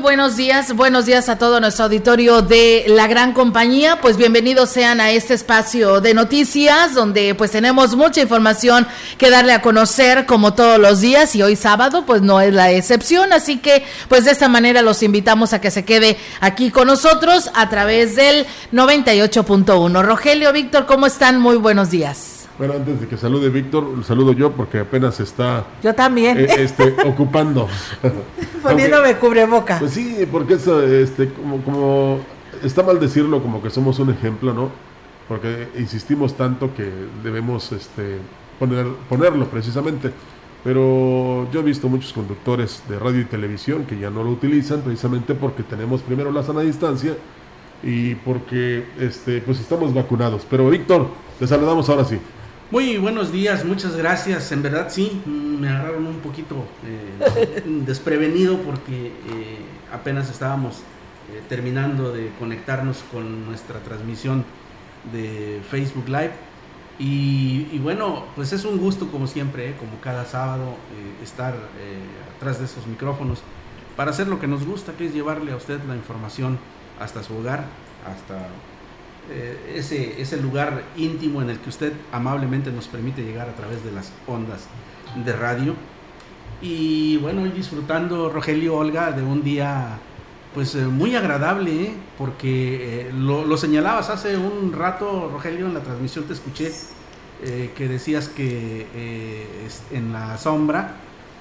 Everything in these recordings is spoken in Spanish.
Buenos días. Buenos días a todo nuestro auditorio de la gran compañía. Pues bienvenidos sean a este espacio de noticias donde pues tenemos mucha información que darle a conocer como todos los días y hoy sábado pues no es la excepción. Así que pues de esta manera los invitamos a que se quede aquí con nosotros a través del 98.1. Rogelio, Víctor, ¿cómo están? Muy buenos días. Bueno, antes de que salude Víctor, saludo yo porque apenas está. Yo también. Eh, este, ocupando. Poniéndome cubreboca. Pues sí, porque es, este, como, como. Está mal decirlo, como que somos un ejemplo, ¿no? Porque insistimos tanto que debemos este, poner, ponerlo precisamente. Pero yo he visto muchos conductores de radio y televisión que ya no lo utilizan precisamente porque tenemos primero la sana distancia y porque este, pues estamos vacunados. Pero Víctor, te saludamos ahora sí. Muy buenos días, muchas gracias. En verdad sí, me agarraron un poquito eh, desprevenido porque eh, apenas estábamos eh, terminando de conectarnos con nuestra transmisión de Facebook Live. Y, bueno, pues es un gusto como siempre, como cada sábado, estar atrás de estos micrófonos para hacer lo que nos gusta, que es llevarle a usted la información hasta su hogar, hasta eh, ese, ese lugar íntimo en el que usted amablemente nos permite llegar a través de las ondas de radio. Y bueno, hoy disfrutando, Rogelio Olga, de un día pues eh, muy agradable, ¿eh? porque lo, señalabas hace un rato, Rogelio, en la transmisión te escuché que decías que en la sombra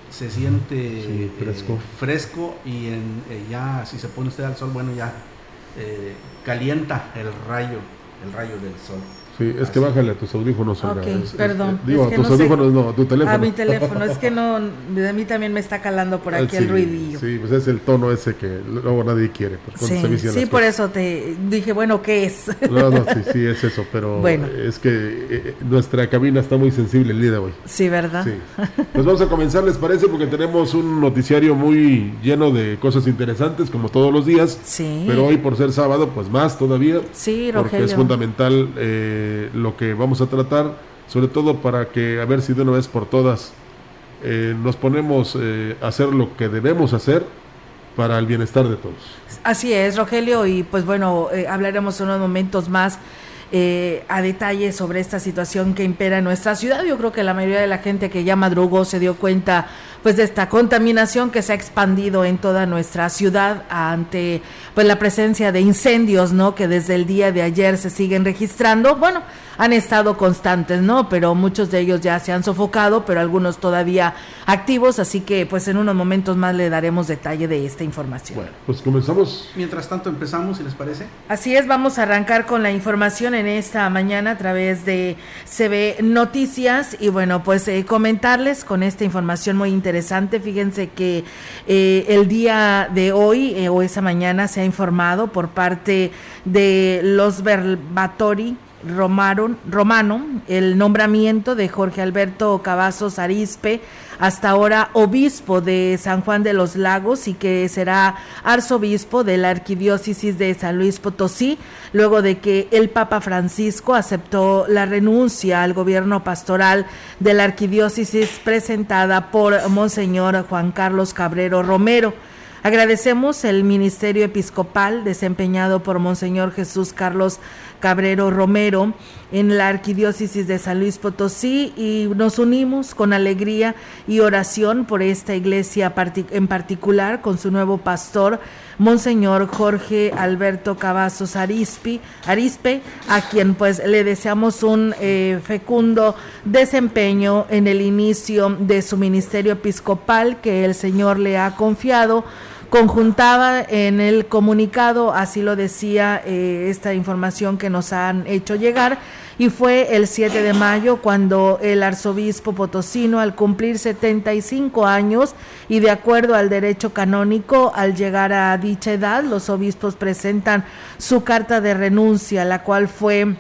se siente fresco. fresco y en, ya si se pone usted al sol, bueno, ya calienta el rayo, el rayo del sol. Sí, es que bájale a tus audífonos. Ok, perdón. digo, a tus audífonos no, a tu teléfono. A mi teléfono, es que no, de mí también me está calando por aquí el ruidillo. Sí, pues es el tono ese que luego nadie quiere. Pues, sí, sí por eso te dije, bueno, ¿qué es? No, no, sí, sí, es eso, pero bueno. es que eh, nuestra cabina está muy sensible el día de hoy. Sí, ¿verdad? Sí. Pues vamos a comenzar, ¿les parece? Porque tenemos un noticiario muy lleno de cosas interesantes, como todos los días. Sí. Pero hoy, por ser sábado, pues más todavía. Sí, Rogelio. Porque es fundamental... Eh, lo que vamos a tratar, sobre todo para que, a ver si de una vez por todas, eh, nos ponemos eh, a hacer lo que debemos hacer para el bienestar de todos. Así es, Rogelio, y pues bueno, eh, hablaremos unos momentos más a detalle sobre esta situación que impera en nuestra ciudad. Yo creo que la mayoría de la gente que ya madrugó se dio cuenta pues de esta contaminación que se ha expandido en toda nuestra ciudad ante pues la presencia de incendios, ¿no? Que desde el día de ayer se siguen registrando. Bueno, han estado constantes, ¿no? Pero muchos de ellos ya se han sofocado, pero algunos todavía activos, así que pues en unos momentos más le daremos detalle de esta información. Bueno, pues comenzamos. Mientras tanto empezamos, si les parece. Así es, vamos a arrancar con la información en esta mañana a través de CB Noticias y bueno, pues eh, comentarles con esta información muy interesante. Fíjense que eh, el día de hoy eh, o esa mañana se ha informado por parte de los Verbatori Romaron, Romano. El nombramiento de Jorge Alberto Cavazos Arispe, hasta ahora obispo de San Juan de los Lagos y que será arzobispo de la arquidiócesis de San Luis Potosí, luego de que el Papa Francisco aceptó la renuncia al gobierno pastoral de la arquidiócesis presentada por Monseñor Juan Carlos Cabrero Romero. Agradecemos el ministerio episcopal desempeñado por Monseñor Jesús Carlos Cabrero Romero en la Arquidiócesis de San Luis Potosí y nos unimos con alegría y oración por esta iglesia en particular con su nuevo pastor, Monseñor Jorge Alberto Cavazos Arispe, a quien pues le deseamos un eh, fecundo desempeño en el inicio de su ministerio episcopal que el Señor le ha confiado conjuntaba en el comunicado, así lo decía eh, esta información que nos han hecho llegar, y fue el 7 de mayo cuando el arzobispo potosino, al cumplir 75 años y de acuerdo al derecho canónico, al llegar a dicha edad, los obispos presentan su carta de renuncia, la cual fue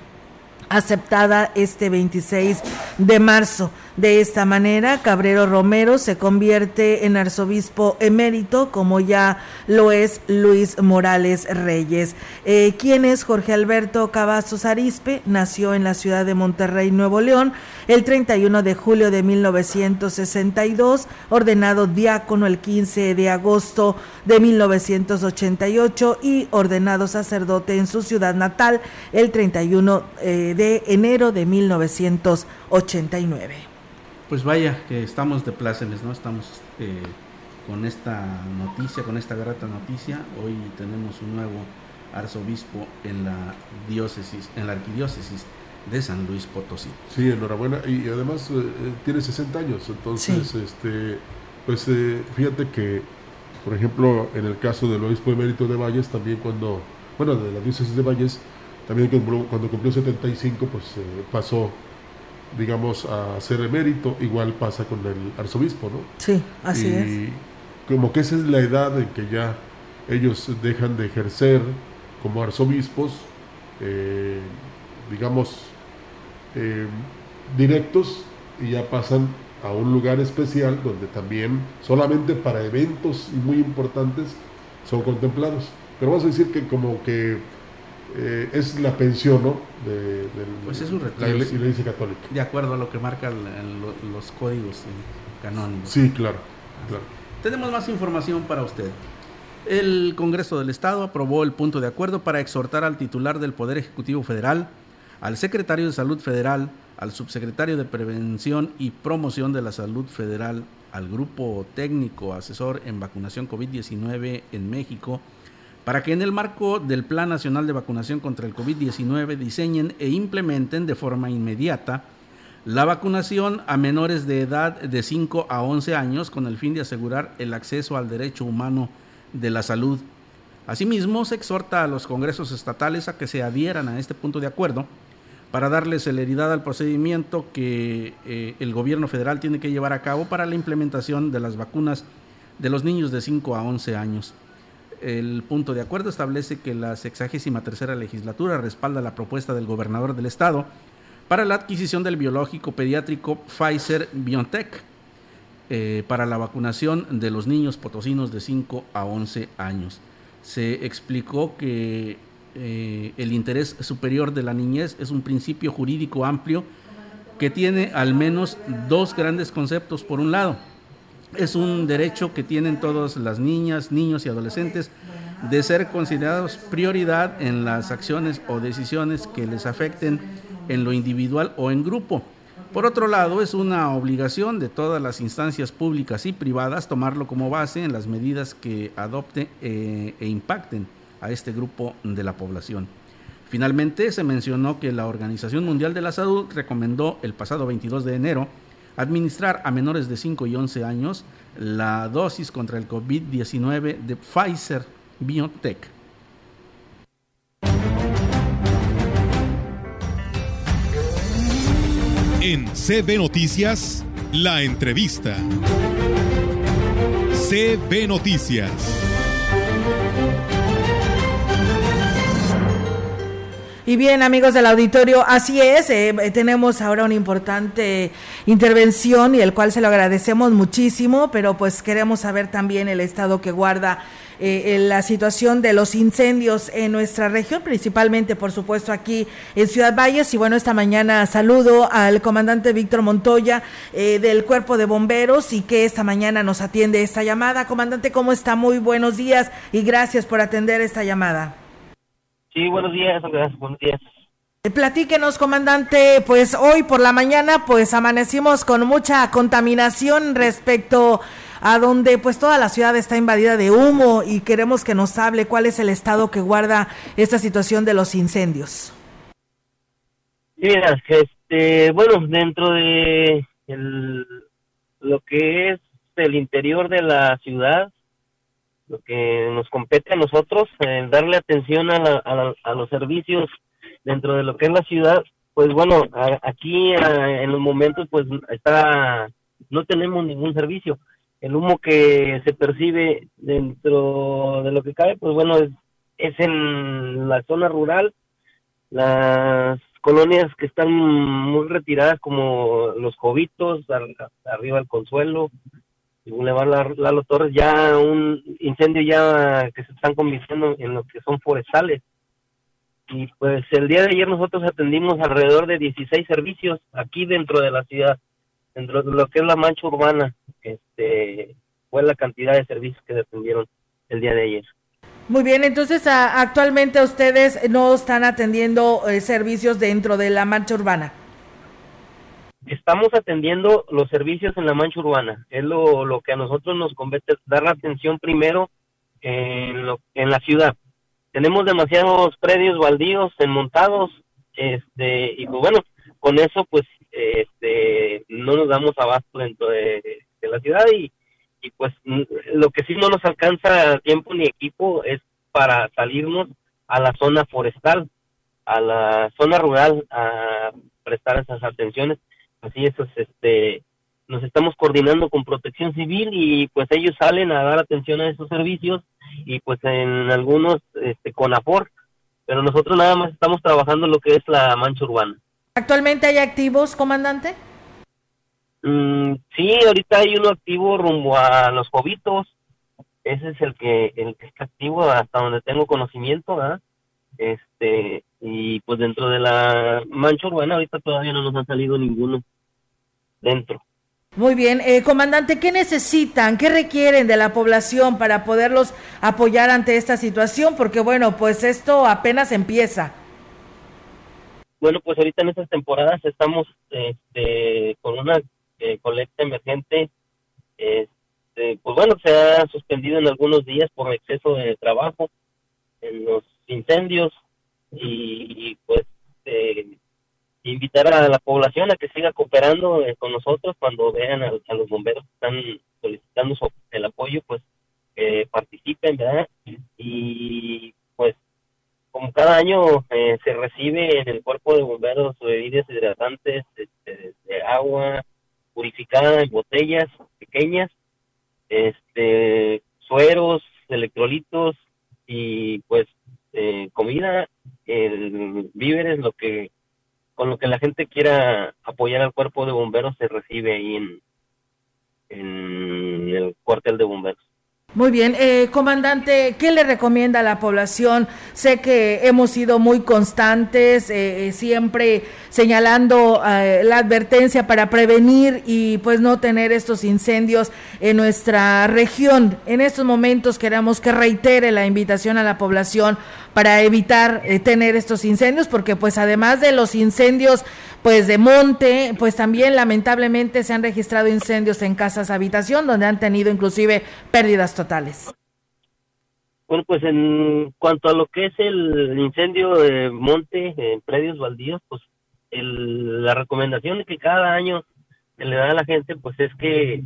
aceptada este 26 de marzo. De esta manera, Cabrero Romero se convierte en arzobispo emérito, como ya lo es Luis Morales Reyes. Eh, ¿Quién es Jorge Alberto Cavazos Arispe? Nació en la ciudad de Monterrey, Nuevo León, el 31 de julio de 1962, ordenado diácono el 15 de agosto de 1988 y ordenado sacerdote en su ciudad natal el 31 eh, de enero de 1989. Pues vaya, que estamos de plácemes, ¿no? Estamos eh, con esta noticia, con esta grata noticia. Hoy tenemos un nuevo arzobispo en la diócesis, en la arquidiócesis de San Luis Potosí. Sí, enhorabuena. Y además eh, eh, tiene 60 años, entonces, este, pues eh, fíjate que, por ejemplo, en el caso del obispo emérito de Valles, también cuando, bueno, de la diócesis de Valles, también cuando cumplió 75, pues pasó, digamos, a ser emérito, igual pasa con el arzobispo, ¿no? Sí, así y es. Como que esa es la edad en que ya ellos dejan de ejercer como arzobispos, digamos, eh, directos y ya pasan a un lugar especial donde también solamente para eventos muy importantes son contemplados. Pero vamos a decir que como que eh, es la pensión ¿no? de, pues es un la, iglesia, católica. De acuerdo a lo que marcan los códigos canónicos. Sí, claro, claro. Tenemos más información para usted. El Congreso del Estado aprobó el punto de acuerdo para exhortar al titular del Poder Ejecutivo Federal al secretario de Salud Federal, al subsecretario de Prevención y Promoción de la Salud Federal, al grupo técnico asesor en vacunación COVID-19 en México, para que en el marco del Plan Nacional de Vacunación contra el COVID-19 diseñen e implementen de forma inmediata la vacunación a menores de edad de 5 a 11 años con el fin de asegurar el acceso al derecho humano de la salud. Asimismo, se exhorta a los congresos estatales a que se adhieran a este punto de acuerdo para darle celeridad al procedimiento que eh, el gobierno federal tiene que llevar a cabo para la implementación de las vacunas de los niños de 5 a 11 años. El punto de acuerdo establece que la 63 legislatura respalda la propuesta del gobernador del estado para la adquisición del biológico pediátrico Pfizer BioNTech eh, para la vacunación de los niños potosinos de 5 a 11 años. Se explicó que eh, el interés superior de la niñez es un principio jurídico amplio que tiene al menos dos grandes conceptos. Por un lado, es un derecho que tienen todas las niñas, niños y adolescentes de ser considerados prioridad en las acciones o decisiones que les afecten en lo individual o en grupo. Por otro lado, es una obligación de todas las instancias públicas y privadas tomarlo como base en las medidas que adopten eh, e impacten a este grupo de la población. Finalmente, se mencionó que la Organización Mundial de la Salud recomendó el pasado 22 de enero administrar a menores de 5 y 11 años la dosis contra el COVID-19 de Pfizer BioNTech. En CB Noticias, la entrevista. CB Noticias. Y bien, amigos del auditorio, así es, eh, tenemos ahora una importante intervención y el cual se lo agradecemos muchísimo, pero pues queremos saber también el estado que guarda eh, la situación de los incendios en nuestra región, principalmente, por supuesto, aquí en Ciudad Valles. Y bueno, esta mañana saludo al comandante Víctor Montoya eh, del Cuerpo de Bomberos y que esta mañana nos atiende esta llamada. Comandante, ¿cómo está? Muy buenos días y gracias por atender esta llamada. Sí, buenos días, gracias, buenos días. Eh, platíquenos, comandante, pues hoy por la mañana pues amanecimos con mucha contaminación respecto a donde pues toda la ciudad está invadida de humo y queremos que nos hable cuál es el estado que guarda esta situación de los incendios. Mira, este, bueno, dentro de lo que es el interior de la ciudad, lo que nos compete a nosotros, darle atención a, a los servicios dentro de lo que es la ciudad, pues bueno, aquí en los momentos pues está, no tenemos ningún servicio. El humo que se percibe dentro de lo que cabe, pues bueno, es, es en la zona rural, las colonias que están muy retiradas como los Jovitos, arriba del Consuelo, y Boulevard Lalo Torres, ya un incendio ya que se están convirtiendo en lo que son forestales y pues el día de ayer nosotros atendimos alrededor de 16 servicios aquí dentro de la ciudad, dentro de lo que es la mancha urbana, este fue la cantidad de servicios que atendieron el día de ayer. Muy bien, entonces actualmente ustedes no están atendiendo eh, servicios dentro de la mancha urbana. Estamos atendiendo los servicios en la mancha urbana. Es lo, lo que a nosotros nos compete dar la atención primero en, lo, en la ciudad tenemos demasiados predios baldíos enmontados, este, y pues bueno, con eso pues este, no nos damos abasto dentro de, la ciudad y, y pues lo que sí no nos alcanza tiempo ni equipo es para salirnos a la zona forestal, a la zona rural a prestar esas atenciones. Así es, este, nos estamos coordinando con Protección Civil y pues ellos salen a dar atención a esos servicios y pues en algunos este, con AFOR, pero nosotros nada más estamos trabajando lo que es la mancha urbana. ¿Actualmente hay activos, comandante? Mm, sí, ahorita hay uno activo rumbo a los Jovitos, ese es el que, el que está activo hasta donde tengo conocimiento, ¿verdad? Este, y pues dentro de la mancha urbana ahorita todavía no nos ha salido ninguno dentro. Muy bien, eh, comandante, ¿qué necesitan, qué requieren de la población para poderlos apoyar ante esta situación? Porque bueno, pues esto apenas empieza. Bueno, pues ahorita en estas temporadas estamos este, con una eh, colecta emergente. Este, pues bueno, se ha suspendido en algunos días por exceso de trabajo en los incendios y, pues eh, invitar a la población a que siga cooperando eh, con nosotros cuando vean a, los bomberos que están solicitando el apoyo, pues que participen, ¿verdad? Y pues como cada año eh, se recibe en el cuerpo de bomberos bebidas hidratantes este, de agua purificada en botellas pequeñas, este sueros, electrolitos y pues eh, comida, el, víveres, lo que con lo que la gente quiera apoyar al cuerpo de bomberos se recibe ahí en, en el cuartel de bomberos. Muy bien, eh, comandante, ¿qué le recomienda a la población? Sé que hemos sido muy constantes, eh, eh, siempre señalando la advertencia para prevenir y pues no tener estos incendios en nuestra región. En estos momentos queremos que reitere la invitación a la población para evitar tener estos incendios, porque pues además de los incendios pues de monte, pues también lamentablemente se han registrado incendios en casas habitación donde han tenido inclusive pérdidas totales. Bueno, pues en cuanto a lo que es el incendio de monte en predios baldíos, pues la recomendación que cada año se le da a la gente, pues es que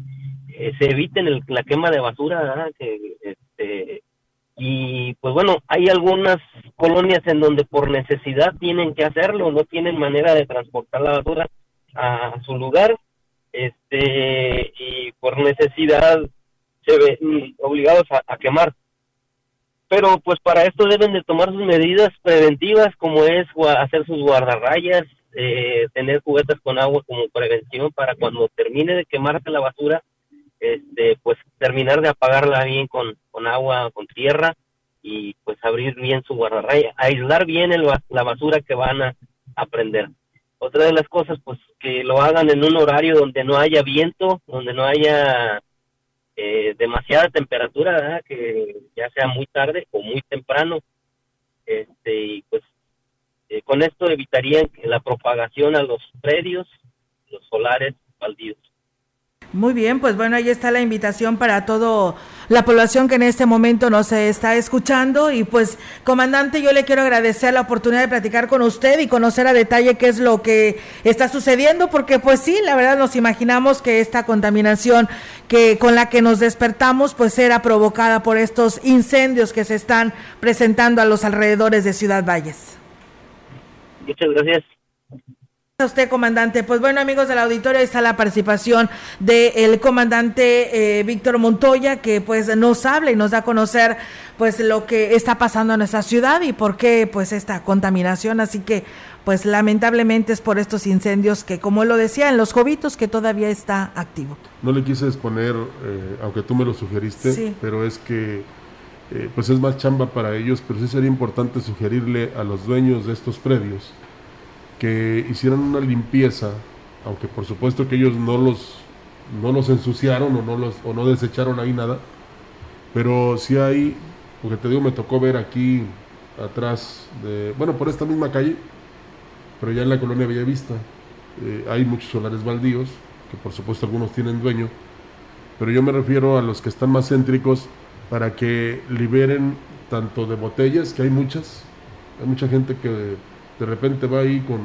eh, se eviten la quema de basura, que este, y pues bueno, hay algunas colonias en donde por necesidad tienen que hacerlo, no tienen manera de transportar la basura a su lugar, este, y por necesidad se ven obligados a, quemar. Pero pues para esto deben de tomar sus medidas preventivas, como es hacer sus guardarrayas, eh, tener juguetes con agua como prevención para cuando termine de quemarse la basura, este, pues terminar de apagarla bien con, con agua, con tierra y pues abrir bien su guardarraya, aislar bien el, la basura que van a, aprender. Otra de las cosas, pues que lo hagan en un horario donde no haya viento, donde no haya eh, demasiada temperatura, que ya sea muy tarde o muy temprano. Este, y pues eh, con esto evitarían la propagación a los predios, los solares baldíos. Muy bien, pues bueno, ahí está la invitación para toda la población que en este momento nos está escuchando. Y pues, comandante, yo le quiero agradecer la oportunidad de platicar con usted y conocer a detalle qué es lo que está sucediendo, porque pues sí, la verdad nos imaginamos que esta contaminación que con la que nos despertamos, pues era provocada por estos incendios que se están presentando a los alrededores de Ciudad Valles. Muchas gracias a usted, comandante. Pues bueno, amigos del auditorio, ahí está la participación del comandante eh, Víctor Montoya, que pues nos habla y nos da a conocer pues lo que está pasando en nuestra ciudad y por qué pues esta contaminación. Así que pues lamentablemente es por estos incendios que, como lo decía, en los Jovitos, que todavía está activo. No le quise exponer, eh, aunque tú me lo sugeriste, pero es que eh, pues es más chamba para ellos, pero sí sería importante sugerirle a los dueños de estos predios que hicieran una limpieza, aunque por supuesto que ellos no los, no los ensuciaron o no, los, o no desecharon ahí nada, pero sí hay, porque te digo, me tocó ver aquí atrás, de, bueno, por esta misma calle, pero ya en la colonia Bellavista, eh, hay muchos solares baldíos, que por supuesto algunos tienen dueño, pero yo me refiero a los que están más céntricos para que liberen tanto de botellas, que hay muchas, hay mucha gente que de repente va ahí con...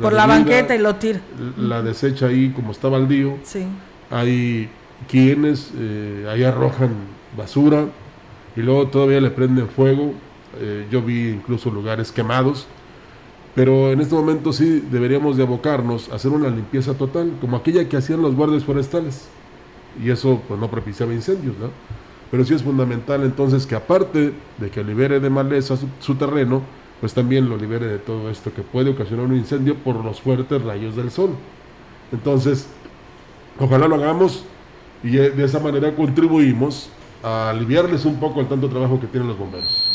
Por la banqueta y lo tira. La desecha ahí como está baldío. Sí. Hay quienes eh, ahí arrojan basura y luego todavía le prenden fuego. Eh, yo vi incluso lugares quemados. Pero en este momento sí deberíamos de abocarnos a hacer una limpieza total, como aquella que hacían los guardias forestales. Y eso pues no propiciaba incendios, ¿no? Pero sí es fundamental entonces que aparte de que libere de maleza su terreno, pues también lo libere de todo esto que puede ocasionar un incendio por los fuertes rayos del sol. Entonces, ojalá lo hagamos y de esa manera contribuimos a aliviarles un poco el tanto trabajo que tienen los bomberos.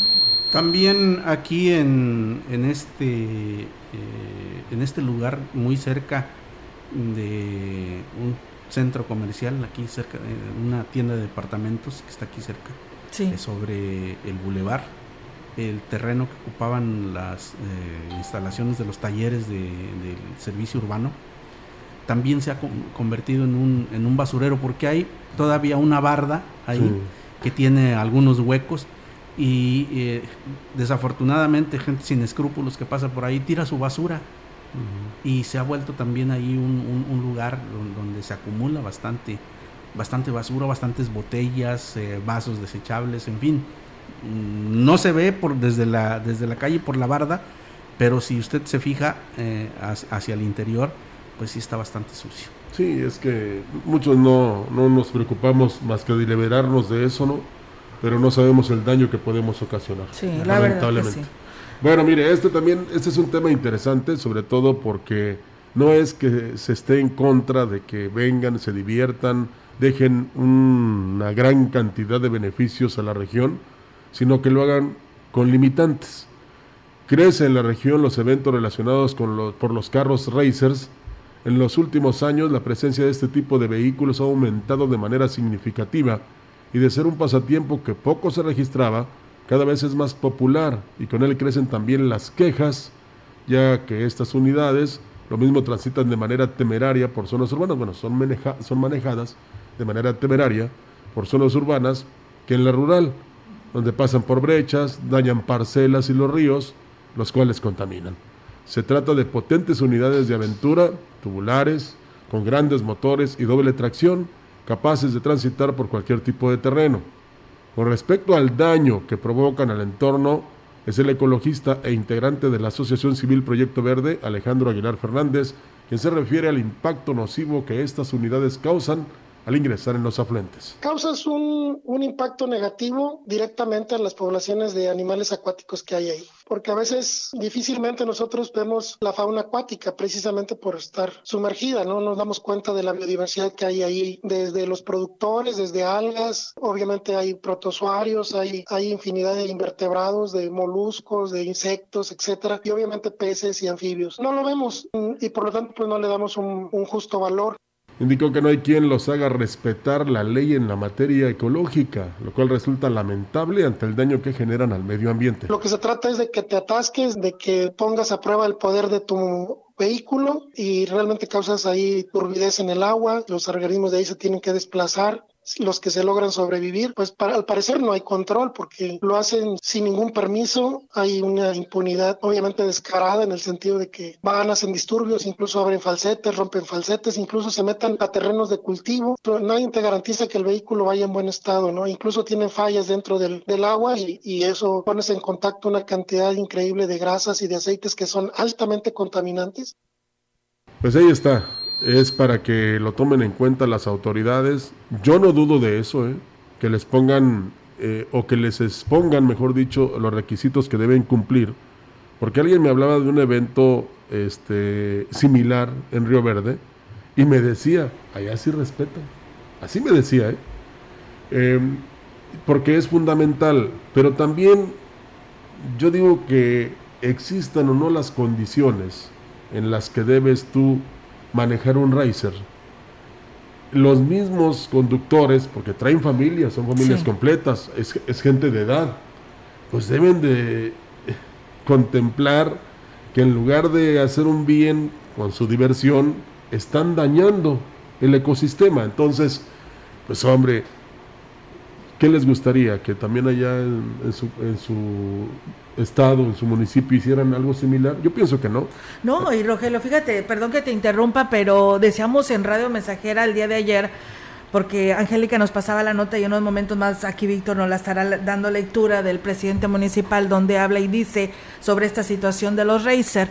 También aquí en, en este, eh, en este lugar muy cerca de un centro comercial, aquí cerca, de una tienda de departamentos que está aquí cerca, sobre el bulevar el terreno que ocupaban las eh, instalaciones de los talleres del servicio urbano, también se ha convertido en un, en un basurero porque hay todavía una barda ahí que tiene algunos huecos y eh, desafortunadamente gente sin escrúpulos que pasa por ahí tira su basura. Y se ha vuelto también ahí un, lugar donde se acumula bastante, bastante basura, bastantes botellas, eh, vasos desechables, en fin no se ve por, desde, la, desde la calle por la barda, pero si usted se fija eh, hacia el interior, pues sí está bastante sucio. Sí, es que muchos no, no nos preocupamos más que de liberarnos de eso, ¿no? Pero no sabemos el daño que podemos ocasionar. Sí, lamentablemente. Bueno, mire, este también, este es un tema interesante, sobre todo porque no es que se esté en contra de que vengan, se diviertan, dejen una gran cantidad de beneficios a la región, sino que lo hagan con limitantes. Crece en la región los eventos relacionados con los, por los carros racers. En los últimos años la presencia de este tipo de vehículos ha aumentado de manera significativa y de ser un pasatiempo que poco se registraba, cada vez es más popular y con él crecen también las quejas, ya que estas unidades lo mismo transitan de manera temeraria por zonas urbanas, bueno, son, son manejadas de manera temeraria por zonas urbanas que en la rural donde pasan por brechas, dañan parcelas y los ríos, los cuales contaminan. Se trata de potentes unidades de aventura, tubulares, con grandes motores y doble tracción, capaces de transitar por cualquier tipo de terreno. Con respecto al daño que provocan al entorno, es el ecologista e integrante de la Asociación Civil Proyecto Verde, Alejandro Aguilar Fernández, quien se refiere al impacto nocivo que estas unidades causan al ingresar en los afluentes. Causas un, impacto negativo directamente en las poblaciones de animales acuáticos que hay ahí, porque a veces difícilmente nosotros vemos la fauna acuática precisamente por estar sumergida, no nos damos cuenta de la biodiversidad que hay ahí, desde los productores, desde algas, obviamente hay protozoarios, hay, hay infinidad de invertebrados, de moluscos, de insectos, etcétera, y obviamente peces y anfibios. No lo vemos y por lo tanto pues no le damos un justo valor. Indicó que no hay quien los haga respetar la ley en la materia ecológica, lo cual resulta lamentable ante el daño que generan al medio ambiente. Lo que se trata es de que te atasques, de que pongas a prueba el poder de tu vehículo y realmente causas ahí turbidez en el agua, los organismos de ahí se tienen que desplazar los que se logran sobrevivir, pues para, al parecer no hay control porque lo hacen sin ningún permiso, hay una impunidad obviamente descarada en el sentido de que van, hacen disturbios, incluso abren falsetes, rompen falsetes, incluso se metan a terrenos de cultivo, pero nadie te garantiza que el vehículo vaya en buen estado, ¿no? Incluso tienen fallas dentro del, del agua y, y eso pones en contacto una cantidad increíble de grasas y de aceites que son altamente contaminantes. Pues ahí está, es para que lo tomen en cuenta las autoridades. Yo no dudo de eso, ¿eh? que les pongan eh, o que les expongan, mejor dicho, los requisitos que deben cumplir. Porque alguien me hablaba de un evento este, similar en Río Verde y me decía, allá sí respetan. Así me decía, ¿eh? Em, porque es fundamental. Pero también yo digo que existan o no las condiciones en las que debes tú manejar un racer, los mismos conductores, porque traen familias, son familias Sí. completas, es, es gente de edad, pues deben de contemplar que en lugar de hacer un bien con su diversión, están dañando el ecosistema. Entonces, pues hombre, ¿qué les gustaría? Que también allá en, en su, en su estado, en su municipio, hicieran algo similar. Yo pienso que no. No, y Rogelio, fíjate, perdón que te interrumpa, pero decíamos en Radio Mensajera el día de ayer, porque Angélica nos pasaba la nota y en unos momentos más aquí Víctor nos la estará dando lectura del presidente municipal donde habla y dice sobre esta situación de los Racer.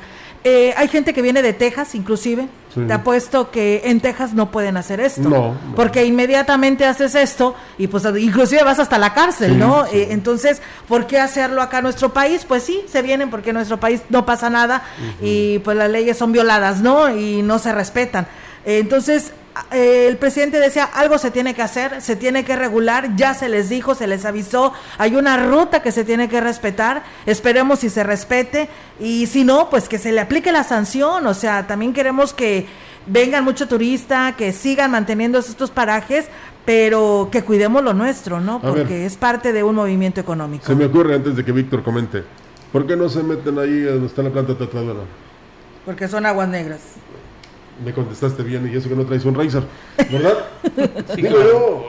Eh, hay gente que viene de Texas, inclusive. Sí. Te apuesto que en Texas no pueden hacer esto. No, no. Porque inmediatamente haces esto y pues inclusive vas hasta la cárcel, Sí, ¿no? sí. Eh, entonces, ¿por qué hacerlo acá en nuestro país? Pues sí, se vienen porque en nuestro país no pasa nada y pues las leyes son violadas, ¿no? Y no se respetan. Eh, entonces, el presidente decía, algo se tiene que hacer, se tiene que regular, ya se les dijo, se les avisó, hay una ruta que se tiene que respetar, esperemos si se respete y si no, pues que se le aplique la sanción, o sea, también queremos que vengan mucho turista, que sigan manteniendo estos parajes, pero que cuidemos lo nuestro, ¿no? Ver. Porque es parte de un movimiento económico. Se me ocurre antes de que Víctor comente, ¿por qué no se meten ahí donde está la planta tratadora? Porque son aguas negras. Me contestaste bien y eso que no traes un Razer, ¿verdad? Sí, Digo claro. yo,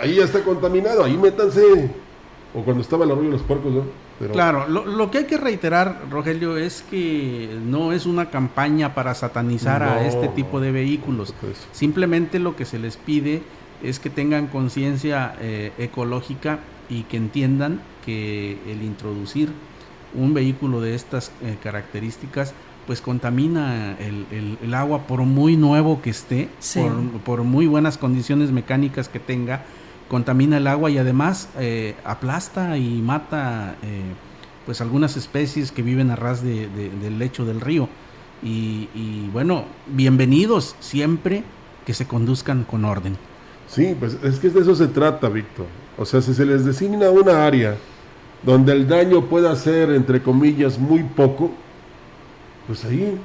ahí ya está contaminado, ahí métanse. O cuando estaba el arroyo de los puercos, ¿no? Pero, Claro, lo, lo que hay que reiterar, Rogelio, es que no es una campaña para satanizar a este tipo de vehículos. Simplemente lo que se les pide es que tengan conciencia eh, ecológica y que entiendan que el introducir un vehículo de estas eh, características pues contamina el, el- el agua por muy nuevo que esté, Sí. por, por muy buenas condiciones mecánicas que tenga, contamina el agua y además eh, aplasta y mata eh, pues algunas especies que viven a ras de- de- del lecho del río. Y, y, bueno, bienvenidos siempre que se conduzcan con orden. Sí, pues es que de eso se trata, Víctor. O sea, si se les designa una área donde el daño pueda ser, entre comillas, muy poco, pues ahí.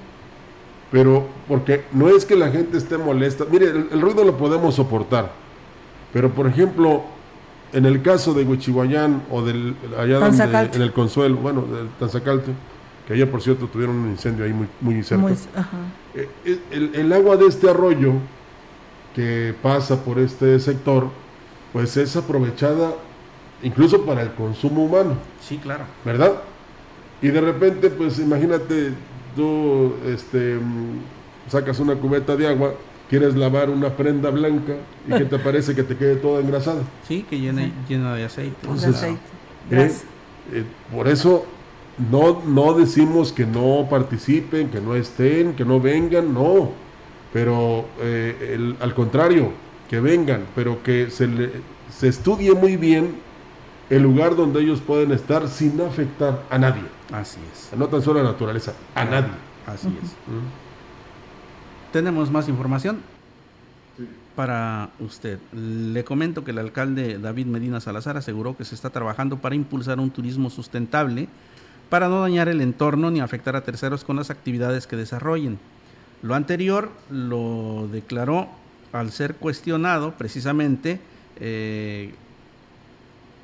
Pero, porque no es que la gente esté molesta. Mire, el, el ruido lo podemos soportar. Pero, por ejemplo, en el caso de Huichihuayán o del, allá donde, en el Consuelo, bueno, del Tanzacalte, que ayer, por cierto, tuvieron un incendio ahí muy, muy cerca. Muy- ajá. Eh, el, el agua de este arroyo que pasa por este sector, pues es aprovechada incluso para el consumo humano, Sí, claro. ¿verdad? Y de repente, pues imagínate, tú este, sacas una cubeta de agua, quieres lavar una prenda blanca y que te parece que te quede toda engrasada. Sí, que llena, Sí. llena de aceite. De aceite. ¿eh? Eh, por eso no, no decimos que no participen, que no estén, que no vengan, no. Pero eh, el- al contrario, que vengan, pero que se, se estudie muy bien el lugar donde ellos pueden estar sin afectar a nadie. Así es. No tan solo a la naturaleza, a nadie. Así es. ¿Tenemos más información? Para usted, le comento que el alcalde David Medina Salazar aseguró que se está trabajando para impulsar un turismo sustentable para no dañar el entorno ni afectar a terceros con las actividades que desarrollen. Lo anterior lo declaró al ser cuestionado precisamente eh,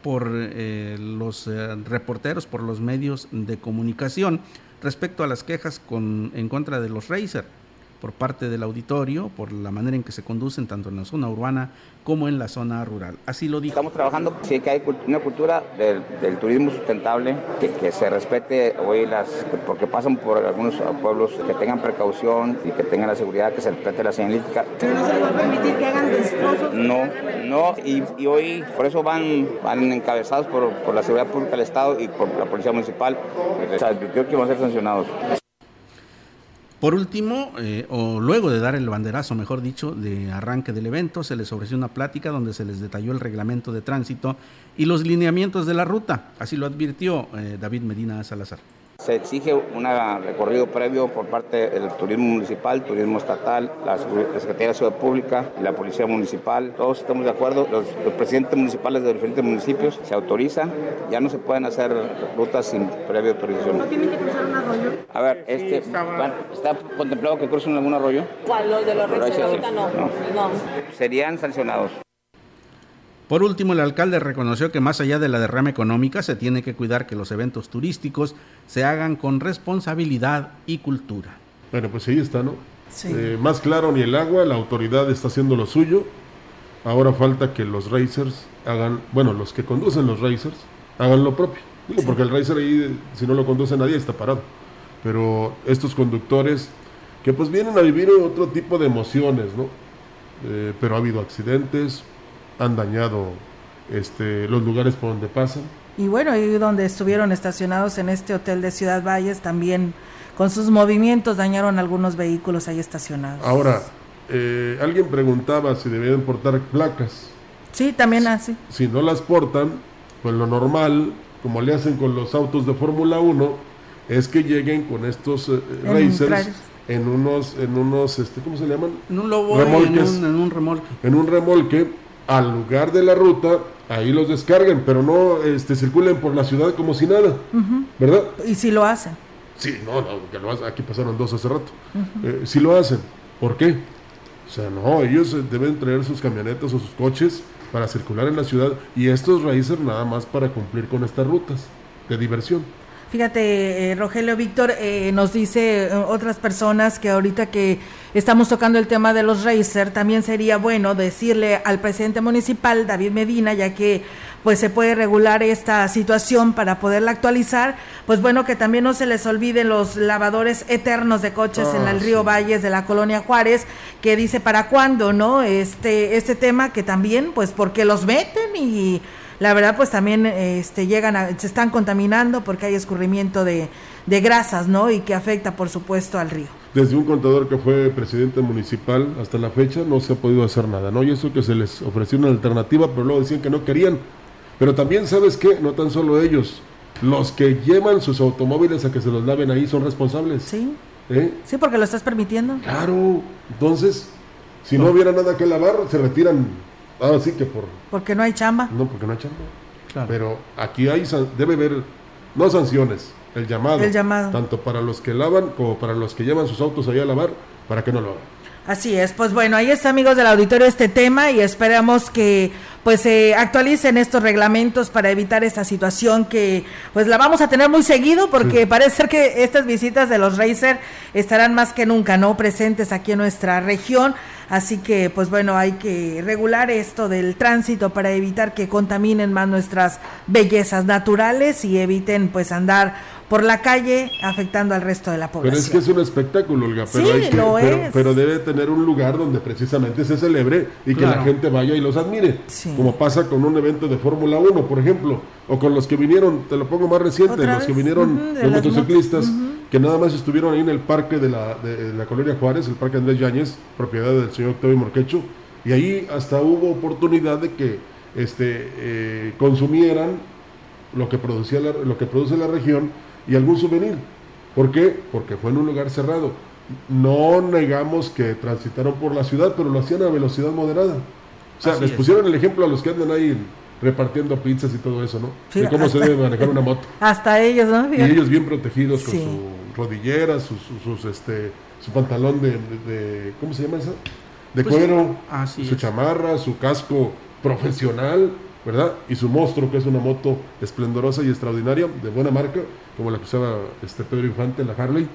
por eh, los eh, reporteros, por los medios de comunicación respecto a las quejas con, en contra de los Racer por parte del auditorio, por la manera en que se conducen tanto en la zona urbana como en la zona rural. Así lo dijo. Estamos trabajando, sí que hay una cultura del, turismo sustentable, que, se respete hoy las, porque pasan por algunos pueblos que tengan precaución y que tengan la seguridad, que se respete la señalística. ¿Pero no se les va a permitir que hagan destrozos? No, no, y, hoy por eso van, van encabezados por, por la seguridad pública del Estado y por la policía municipal. O sea, creo que van a ser sancionados. Por último, eh, o luego de dar el banderazo, mejor dicho, de arranque del evento, se les ofreció una plática donde se les detalló el reglamento de tránsito y los lineamientos de la ruta. Así lo advirtió eh, David Medina Salazar. Se exige un recorrido previo por parte del turismo municipal, turismo estatal, la Secretaría de Ciudad Pública y la Policía Municipal. Todos estamos de acuerdo. Los, presidentes municipales de diferentes municipios se autoriza. Ya no se pueden hacer rutas sin previa autorización. ¿No tienen que cruzar un arroyo? A ver, este, ¿está contemplado que crucen algún arroyo? ¿Cuál? ¿Los de los Reyes? Ahorita no. no. Serían sancionados. Por último, el alcalde reconoció que más allá de la derrama económica se tiene que cuidar que los eventos turísticos se hagan con responsabilidad y cultura. Bueno, pues ahí está, ¿no? Sí. Eh, más claro ni el agua, la autoridad está haciendo lo suyo. Ahora falta que los racers hagan, bueno, los que conducen los racers hagan lo propio. Digo, porque el racer ahí, si no lo conduce nadie, está parado. Pero estos conductores que pues vienen a vivir otro tipo de emociones, ¿no? Eh, pero ha habido accidentes, han dañado este, los lugares por donde pasan. Y bueno, ahí donde estuvieron estacionados en este hotel de Ciudad Valles también con sus movimientos dañaron algunos vehículos ahí estacionados. Ahora, eh, alguien preguntaba si debían portar placas. Sí, también así. Si, no las portan, pues lo normal, como le hacen con los autos de Fórmula 1, es que lleguen con estos eh, racers en unos, en unos, este, ¿cómo se llaman? En un lobo, en un, en un remolque. En un remolque al lugar de la ruta, ahí los descarguen, pero no este, circulen por la ciudad como si nada, ¿verdad? Y si lo hacen. Sí, no, no, lo hacen. aquí pasaron dos hace rato. Eh, si lo hacen, ¿por qué? O sea, no, ellos deben traer sus camionetas o sus coches para circular en la ciudad y estos raíces nada más para cumplir con estas rutas de diversión. Fíjate, eh, Rogelio Víctor, eh, nos dice eh, otras personas que ahorita que estamos tocando el tema de los Racer, también sería bueno decirle al presidente municipal, David Medina, ya que pues se puede regular esta situación para poderla actualizar, pues bueno, que también no se les olviden los lavadores eternos de coches en el ah, río Valles de la colonia Juárez, que dice para cuándo, ¿no? Este, este tema que también, pues porque los meten y la verdad pues también este, llegan a, se están contaminando porque hay escurrimiento de, de grasas, ¿no? Y que afecta por supuesto al río. Desde un contador que fue presidente municipal hasta la fecha no se ha podido hacer nada, ¿no? Y eso que se les ofreció una alternativa, pero luego decían que no querían. Pero también, ¿sabes qué? No tan solo ellos, los que llevan sus automóviles a que se los laven ahí son responsables. Sí. ¿Eh? Sí, porque lo estás permitiendo. Claro. Entonces, si no hubiera nada que lavar, se retiran Ah, sí que por... Porque no hay chamba. No, porque no hay chamba. Claro. Pero aquí hay debe haber, no sanciones, el llamado. El llamado. Tanto para los que lavan como para los que llevan sus autos allá a lavar, para que no lo hagan. Así es, pues bueno, ahí está amigos del auditorio este tema y esperamos que pues se actualicen estos reglamentos para evitar esta situación que pues la vamos a tener muy seguido porque parece ser que estas visitas de los Racer estarán más que nunca no presentes aquí en nuestra región. Así que, pues bueno, hay que regular esto del tránsito para evitar que contaminen más nuestras bellezas naturales y eviten pues andar por la calle afectando al resto de la población. Pero es que es un espectáculo, Olga, pero, sí, lo es. pero, debe tener un lugar donde precisamente se celebre y que la gente vaya y los admire, como pasa con un evento de Fórmula 1, por ejemplo, o con los que vinieron, te lo pongo más reciente, los que vinieron los motociclistas que nada más estuvieron ahí en el parque de la, de la colonia Juárez, el parque Andrés Yáñez, propiedad del señor Octavio Morquecho, Y ahí hasta hubo oportunidad de que este, eh, consumieran lo que, producía la- lo que produce la región y algún souvenir. ¿Por qué? Porque fue en un lugar cerrado. No negamos que transitaron por la ciudad, pero lo hacían a velocidad moderada. O sea, Así les es. pusieron el ejemplo a los que andan ahí repartiendo pizzas y todo eso, ¿no? Sí, de cómo se hasta- debe manejar una moto. Hasta ellos, ¿no? Y ellos bien protegidos con su rodillera, sus, sus, sus, este, su pantalón de, de- ¿cómo se llama eso? De Pues, cuero, su es. chamarra, su casco profesional, ¿verdad? Y su monstruo, que es una moto esplendorosa y extraordinaria, de buena marca, como la que usaba este Pedro Infante, la Harley.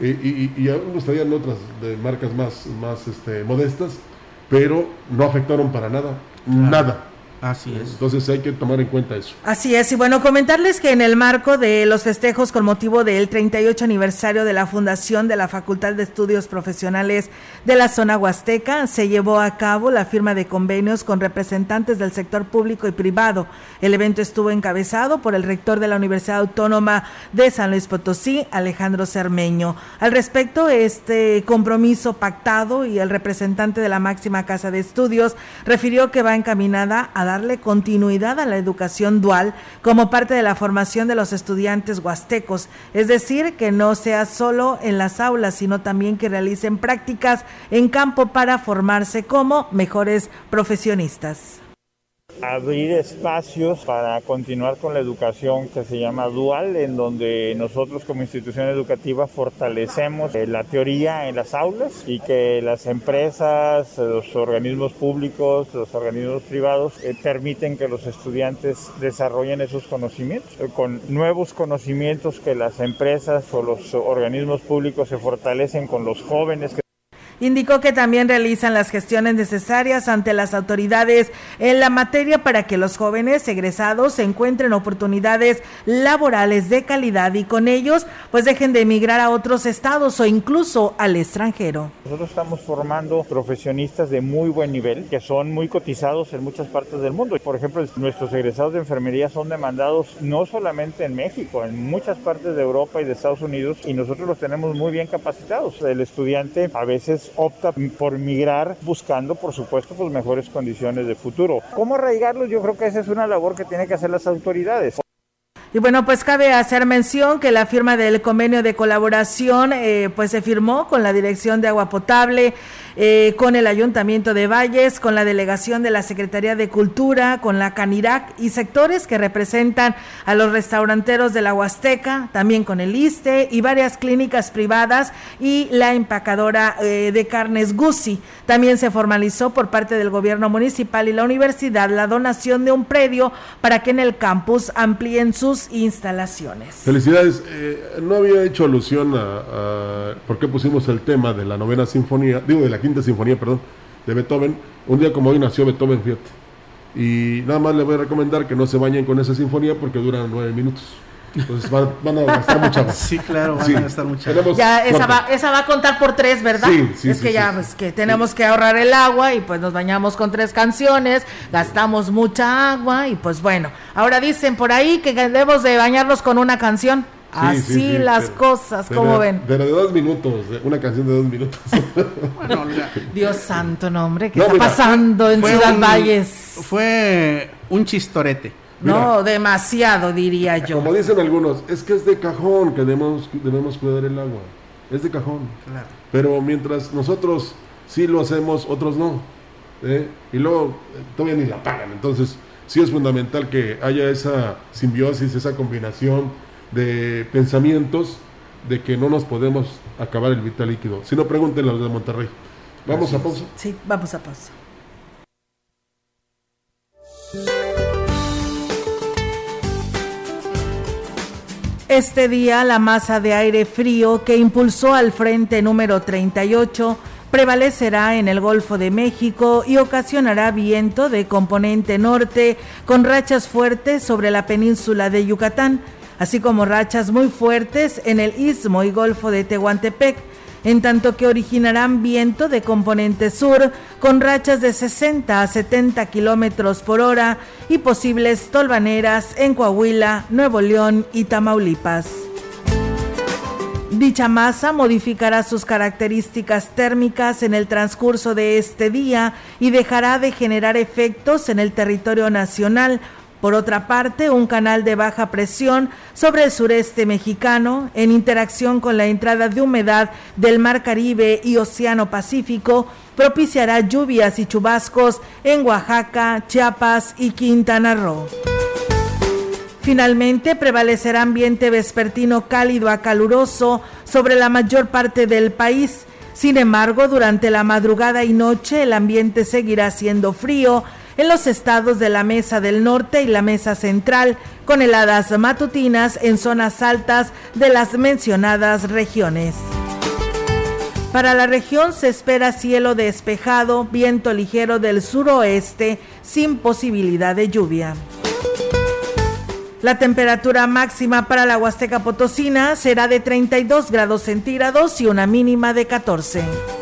Y, y, y algunos traían otras de marcas más, más este, modestas, pero no afectaron para nada, nada. Así es. Entonces hay que tomar en cuenta eso. Así es, y bueno, comentarles que en el marco de los festejos con motivo del 38 aniversario de la fundación de la Facultad de Estudios Profesionales de la zona huasteca, se llevó a cabo la firma de convenios con representantes del sector público y privado. El evento estuvo encabezado por el rector de la Universidad Autónoma de San Luis Potosí, Alejandro Cermeño. Al respecto, este compromiso pactado y el representante de la máxima casa de estudios refirió que va encaminada a darle continuidad a la educación dual como parte de la formación de los estudiantes huastecos, es decir, que no sea solo en las aulas, sino también que realicen prácticas en campo para formarse como mejores profesionistas. Abrir espacios para continuar con la educación que se llama dual, en donde nosotros como institución educativa fortalecemos eh, la teoría en las aulas y que las empresas, los organismos públicos, los organismos privados eh, permiten que los estudiantes desarrollen esos conocimientos, eh, con nuevos conocimientos que las empresas o los organismos públicos se fortalecen con los jóvenes que Indicó que también realizan las gestiones necesarias ante las autoridades en la materia para que los jóvenes egresados encuentren oportunidades laborales de calidad y con ellos pues dejen de emigrar a otros estados o incluso al extranjero. Nosotros estamos formando profesionistas de muy buen nivel que son muy cotizados en muchas partes del mundo. Por ejemplo, nuestros egresados de enfermería son demandados no solamente en México, en muchas partes de Europa y de Estados Unidos y nosotros los tenemos muy bien capacitados. El estudiante a veces opta por migrar buscando, por supuesto, pues mejores condiciones de futuro. ¿Cómo arraigarlos? Yo creo que esa es una labor que tienen que hacer las autoridades. Y bueno, pues cabe hacer mención que la firma del convenio de colaboración eh, pues se firmó con la Dirección de Agua Potable, eh, con el Ayuntamiento de Valles, con la delegación de la Secretaría de Cultura, con la Canirac y sectores que representan a los restauranteros de la Huasteca, también con el ISTE y varias clínicas privadas y la empacadora eh, de carnes Guzzi. También se formalizó por parte del gobierno municipal y la universidad la donación de un predio para que en el campus amplíen sus instalaciones. Felicidades. Eh, no había hecho alusión a, a por qué pusimos el tema de la novena sinfonía, digo de la quinta sinfonía, perdón, de Beethoven. Un día como hoy nació Beethoven, fíjate. Y nada más le voy a recomendar que no se bañen con esa sinfonía porque duran nueve minutos. Entonces van, van a gastar mucha agua. Sí, claro, van Sí. a gastar mucha Tenemos Ya esa va, esa va a contar por tres, ¿verdad? Sí, sí, es sí, que ya, sí. pues que tenemos que ahorrar el agua y pues nos bañamos con tres canciones, gastamos mucha agua y pues bueno. Ahora dicen por ahí que debemos de bañarnos con una canción. Sí, Así sí, sí, las pero- cosas, ¿cómo ven? Pero de dos minutos, de- una canción de dos minutos. Bueno, Dios santo, nombre, ¿qué No, está mira, pasando en Ciudad un- Valles? Fue un chistorete. No, demasiado, diría yo. Como dicen algunos, es que es de cajón que debemos, debemos cuidar el agua. Es de cajón. Claro. Pero mientras nosotros sí lo hacemos, otros no. ¿eh? Y luego eh, todavía ni la pagan. Entonces, sí es fundamental que haya esa simbiosis, esa combinación de pensamientos de que no nos podemos acabar el vital líquido. Si no, pregúntenle a los de Monterrey. Vamos a pausa. Sí, vamos a pausa. Este día, la masa de aire frío que impulsó al frente número 38 prevalecerá en el Golfo de México y ocasionará viento de componente norte con rachas fuertes sobre la península de Yucatán, así como rachas muy fuertes en el istmo y Golfo de Tehuantepec en tanto que originarán viento de componente sur con rachas de 60 a 70 kilómetros por hora y posibles tolvaneras en Coahuila, Nuevo León y Tamaulipas. Dicha masa modificará sus características térmicas en el transcurso de este día y dejará de generar efectos en el territorio nacional. Por otra parte, un canal de baja presión sobre el sureste mexicano, en interacción con la entrada de humedad del Mar Caribe y Océano Pacífico, propiciará lluvias y chubascos en Oaxaca, Chiapas y Quintana Roo. Finalmente, prevalecerá ambiente vespertino cálido a caluroso sobre la mayor parte del país. Sin embargo, durante la madrugada y noche el ambiente seguirá siendo frío en los estados de la Mesa del Norte y la Mesa Central, con heladas matutinas en zonas altas de las mencionadas regiones. Para la región se espera cielo despejado, viento ligero del suroeste, sin posibilidad de lluvia. La temperatura máxima para la Huasteca Potosina será de 32 grados centígrados y una mínima de 14.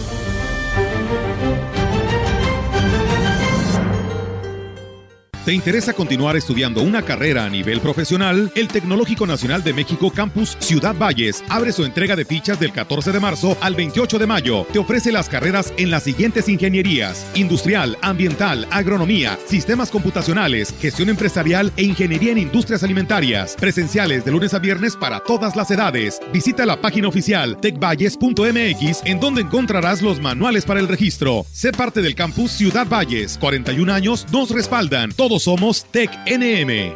¿Te interesa continuar estudiando una carrera a nivel profesional? El Tecnológico Nacional de México Campus Ciudad Valles abre su entrega de fichas del 14 de marzo al 28 de mayo. Te ofrece las carreras en las siguientes ingenierías: industrial, ambiental, agronomía, sistemas computacionales, gestión empresarial e ingeniería en industrias alimentarias. Presenciales de lunes a viernes para todas las edades. Visita la página oficial tecvalles.mx en donde encontrarás los manuales para el registro. Sé parte del campus Ciudad Valles. 41 años nos respaldan. Todos somos Tec NM.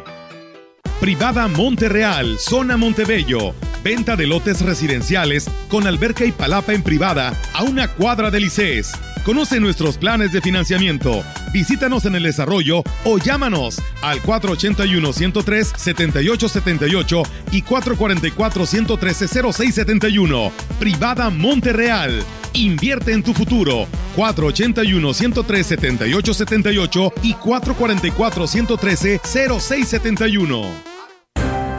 Privada Monterreal, zona Montebello. Venta de lotes residenciales con alberca y palapa en privada a una cuadra de Licés. Conoce nuestros planes de financiamiento. Visítanos en el desarrollo o llámanos al 481-103-7878 y 444-113-0671. Privada Monterreal. Invierte en tu futuro. 481-103-7878 y 444-113-0671.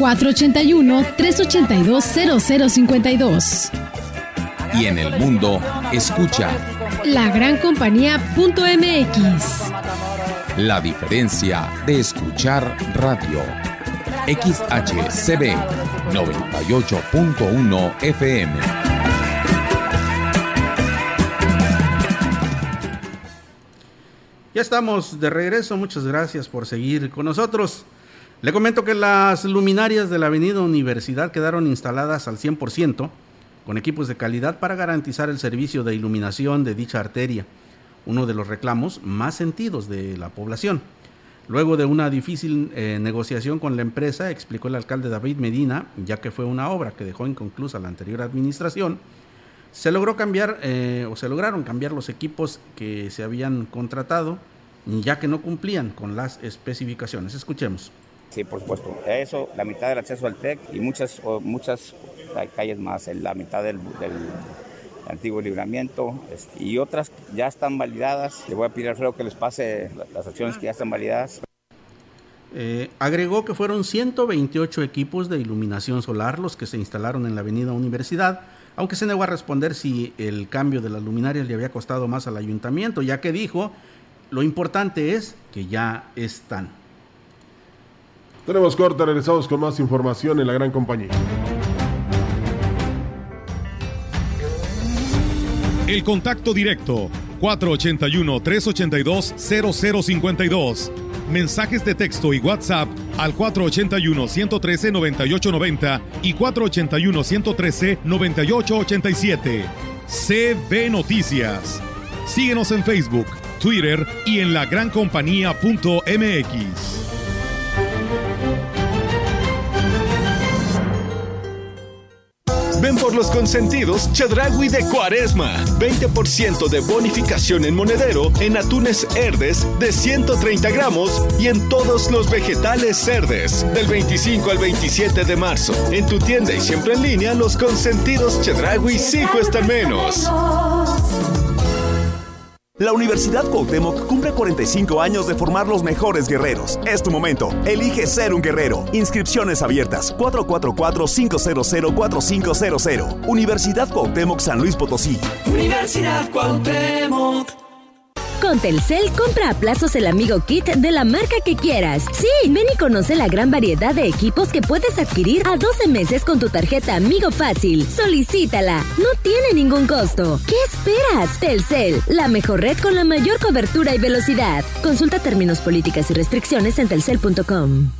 481-382-0052. Y en el mundo, escucha lagrancompañía.mx. La diferencia de escuchar radio. XHCB 98.1 FM. Ya estamos de regreso, muchas gracias por seguir con nosotros. Le comento que las luminarias de la Avenida Universidad quedaron instaladas al 100%, con equipos de calidad para garantizar el servicio de iluminación de dicha arteria, uno de los reclamos más sentidos de la población. Luego de una difícil eh, negociación con la empresa, explicó el alcalde David Medina, ya que fue una obra que dejó inconclusa la anterior administración, se logró cambiar eh, o se lograron cambiar los equipos que se habían contratado, ya que no cumplían con las especificaciones. Escuchemos. Sí, por supuesto. Eso, la mitad del acceso al TEC y muchas, muchas calles más, la mitad del, antiguo libramiento este, y otras ya están validadas. Le voy a pedir al Alfredo que les pase las acciones que ya están validadas. Eh, agregó que fueron 128 equipos de iluminación solar los que se instalaron en la avenida Universidad, aunque se negó a responder si el cambio de las luminarias le había costado más al ayuntamiento, ya que dijo, lo importante es que ya están. Tenemos corta, regresamos con más información en la gran compañía. El contacto directo 481-382-0052. Mensajes de texto y WhatsApp al 481-113-9890 y 481-113-9887. CB Noticias. Síguenos en Facebook, Twitter y en lagrancompañía.mx. Ven por los consentidos Chedragui de Cuaresma. 20% de bonificación en monedero en atunes Herdes de 130 gramos y en todos los vegetales Cerdes. Del 25 al 27 de marzo. En tu tienda y siempre en línea, los consentidos Chedragui sí cuestan menos. La Universidad Cuauhtémoc cumple 45 años de formar los mejores guerreros. Es tu momento. Elige ser un guerrero. Inscripciones abiertas. 444-500-4500. Universidad Cuauhtémoc San Luis Potosí. Universidad Cuauhtémoc. Con Telcel, compra a plazos el Amigo Kit de la marca que quieras. Sí, ven y conoce la gran variedad de equipos que puedes adquirir a 12 meses con tu tarjeta Amigo Fácil. Solicítala. No tiene ningún costo. ¿Qué esperas? Telcel, la mejor red con la mayor cobertura y velocidad. Consulta términos, políticas y restricciones en telcel.com.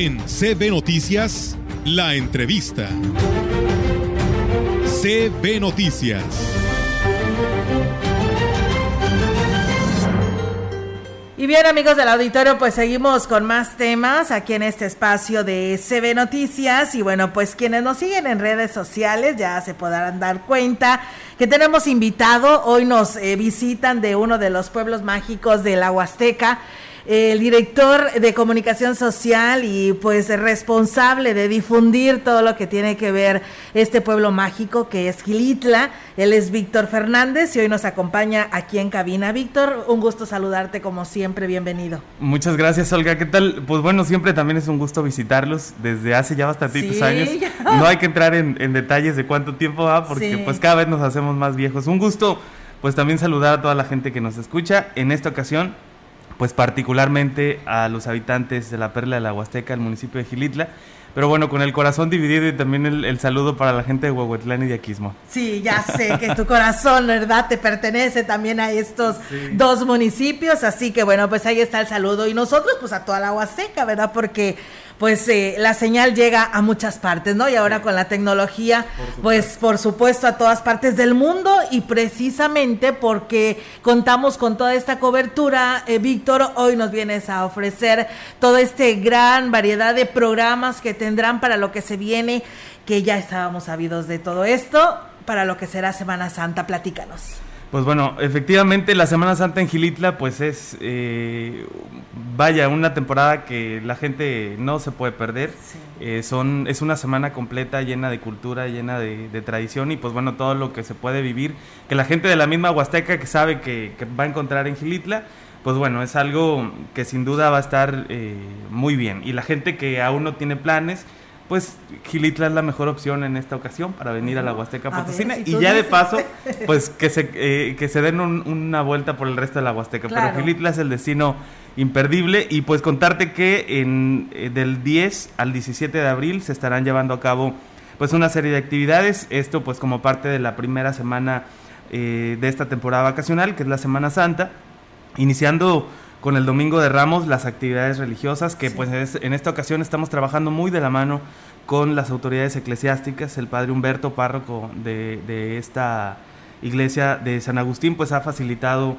En CB Noticias, la entrevista. CB Noticias. Y bien amigos del auditorio, pues seguimos con más temas aquí en este espacio de CB Noticias y bueno, pues quienes nos siguen en redes sociales ya se podrán dar cuenta que tenemos invitado, hoy nos eh, visitan de uno de los pueblos mágicos de la Huasteca, el director de comunicación social y pues responsable de difundir todo lo que tiene que ver este pueblo mágico que es Gilitla. Él es Víctor Fernández y hoy nos acompaña aquí en cabina. Víctor, un gusto saludarte como siempre, bienvenido. Muchas gracias, Olga. ¿Qué tal? Pues bueno, siempre también es un gusto visitarlos desde hace ya bastantitos Sí, años. ya. No hay que entrar en, en detalles de cuánto tiempo va porque Sí. pues cada vez nos hacemos más viejos. Un gusto pues también saludar a toda la gente que nos escucha. En esta ocasión pues particularmente a los habitantes de la Perla de la Huasteca, el municipio de Gilitla. Pero bueno, con el corazón dividido y también el, el saludo para la gente de Huehuetlán y de Aquismo. Sí, ya sé que tu corazón, ¿verdad? Te pertenece también a estos dos municipios, así que bueno, pues ahí está el saludo. Y nosotros, pues a toda la Huasteca, ¿verdad? Porque pues eh, la señal llega a muchas partes, ¿no? Y ahora con la tecnología, pues por supuesto a todas partes del mundo y precisamente porque contamos con toda esta cobertura, eh, Víctor, hoy nos vienes a ofrecer toda esta gran variedad de programas que tendrán para lo que se viene, que ya estábamos sabidos de todo esto, para lo que será Semana Santa. Platícanos. Pues bueno, efectivamente la Semana Santa en Gilitla pues es, eh, vaya, una temporada que la gente no se puede perder. Eh, son, es una semana completa llena de cultura, llena de, tradición y pues bueno, todo lo que se puede vivir, que la gente de la misma Huasteca que sabe que, va a encontrar en Gilitla, pues bueno, es algo que sin duda va a estar eh, muy bien. Y la gente que aún no tiene planes, pues Gilitla es la mejor opción en esta ocasión para venir a la Huasteca Potosina. y ya de paso, pues que se, eh, que se den una vuelta por el resto de la Huasteca. Pero Gilitla es el destino imperdible. Y pues contarte que en, eh, del 10 al 17 de abril se estarán llevando a cabo pues una serie de actividades, esto pues como parte de la primera semana eh, de esta temporada vacacional, que es la Semana Santa, iniciando con el Domingo de Ramos las actividades religiosas, que pues en esta ocasión estamos trabajando muy de la mano con las autoridades eclesiásticas. El padre Humberto, párroco de, esta iglesia de San Agustín, pues ha facilitado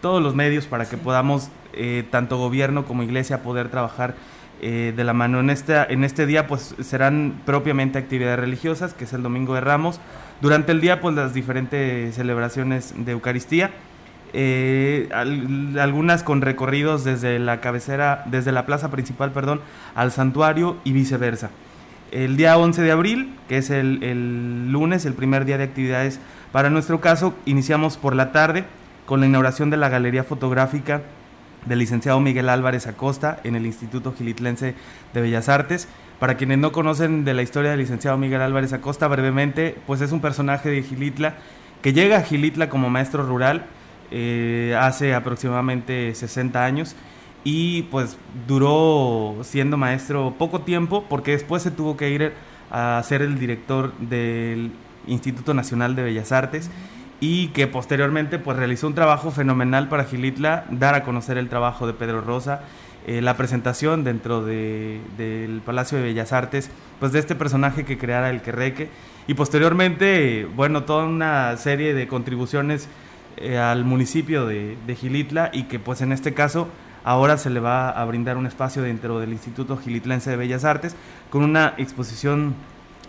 todos los medios para que podamos, eh, tanto gobierno como iglesia, poder trabajar eh, de la mano. En, esta, en este día pues serán propiamente actividades religiosas, que es el Domingo de Ramos. Durante el día pues las diferentes celebraciones de Eucaristía eh, algunas con recorridos desde la cabecera, desde la plaza principal, perdón, al santuario y viceversa. El día 11 de abril, que es el, lunes, el primer día de actividades para nuestro caso, iniciamos por la tarde con la inauguración de la Galería Fotográfica del licenciado Miguel Álvarez Acosta en el Instituto Gilitlense de Bellas Artes. Para quienes no conocen de la historia del licenciado Miguel Álvarez Acosta, brevemente, pues es un personaje de Gilitla que llega a Gilitla como maestro rural eh, hace aproximadamente 60 años y pues duró siendo maestro poco tiempo porque después se tuvo que ir a ser el director del Instituto Nacional de Bellas Artes y que posteriormente pues realizó un trabajo fenomenal para Gilitla, dar a conocer el trabajo de Pedro Rosa, eh, la presentación dentro del Palacio de Bellas Artes, pues de este personaje que creara el Querreque. Y posteriormente, bueno, toda una serie de contribuciones eh, al municipio de, Gilitla y que pues en este caso ahora se le va a brindar un espacio dentro del Instituto Gilitlense de Bellas Artes con una exposición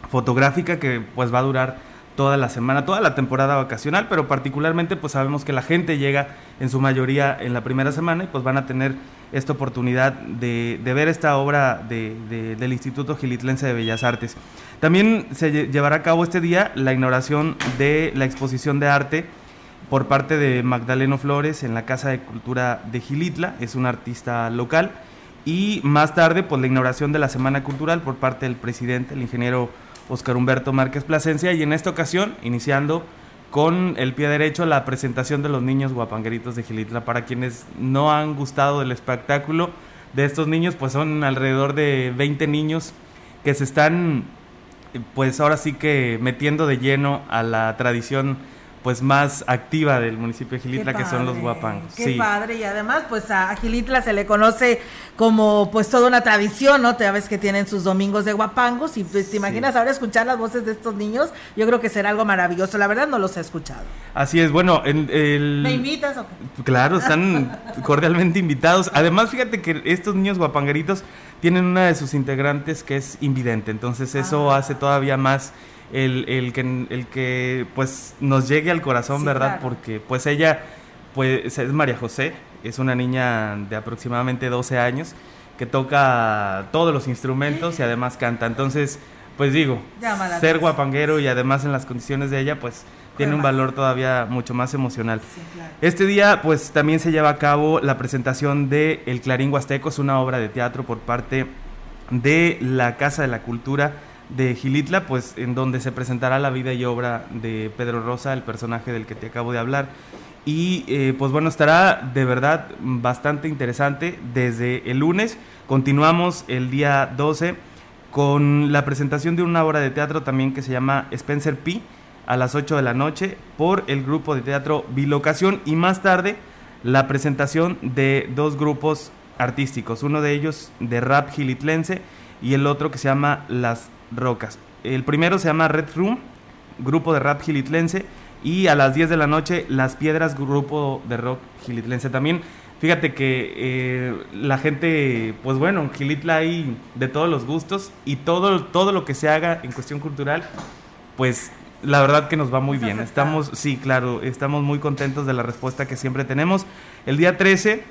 fotográfica que pues va a durar toda la semana, toda la temporada vacacional, pero particularmente pues sabemos que la gente llega en su mayoría en la primera semana y pues van a tener esta oportunidad de, ver esta obra del Instituto Gilitlense de Bellas Artes. También se llevará a cabo este día la inauguración de la exposición de arte por parte de Magdaleno Flores en la Casa de Cultura de Gilitla, es un artista local, y más tarde pues la inauguración de la Semana Cultural por parte del presidente, el ingeniero Oscar Humberto Márquez Plasencia, y en esta ocasión iniciando con el pie derecho la presentación de los niños guapangueritos de Gilitla. Para quienes no han gustado del espectáculo de estos niños, pues son alrededor de 20 niños que se están pues ahora sí que metiendo de lleno a la tradición pues más activa del municipio de Gilitla, que son los guapangos. Qué padre, y además pues a Gilitla se le conoce como pues toda una tradición, ¿no? Te ves que tienen sus domingos de guapangos y pues te imaginas ahora escuchar las voces de estos niños, yo creo que será algo maravilloso, la verdad no los he escuchado. Así es, bueno, el... ¿Me invitas o qué? Claro, están cordialmente invitados. Además, fíjate que estos niños guapangueritos tienen una de sus integrantes que es invidente, entonces eso ah. hace todavía más el, el, que, el que pues nos llegue al corazón, ¿verdad? Porque pues ella pues es María José, es una niña de aproximadamente 12 años que toca todos los instrumentos y además canta. Entonces, pues digo, ser guapanguero y además en las condiciones de ella, pues tiene un valor todavía mucho más emocional. Este día, pues también se lleva a cabo la presentación de El Clarín Huasteco, es una obra de teatro por parte de la Casa de la Cultura de Gilitla, pues en donde se presentará la vida y obra de Pedro Rosa, el personaje del que te acabo de hablar. Y eh, pues bueno, estará de verdad bastante interesante desde el lunes. Continuamos el día 12 con la presentación de una obra de teatro también que se llama Spencer P a las 8 de la noche por el grupo de teatro Bilocación y más tarde la presentación de dos grupos artísticos, uno de ellos de rap gilitlense y el otro que se llama Las Rocas. El primero se llama Red Room, grupo de rap gilitlense, y a las 10 de la noche Las Piedras, grupo de rock gilitlense también. Fíjate que eh, la gente, pues bueno, en Gilitla hay de todos los gustos y todo, todo lo que se haga en cuestión cultural, pues la verdad que nos va muy bien. Estamos, sí, claro, estamos muy contentos de la respuesta que siempre tenemos. El día 13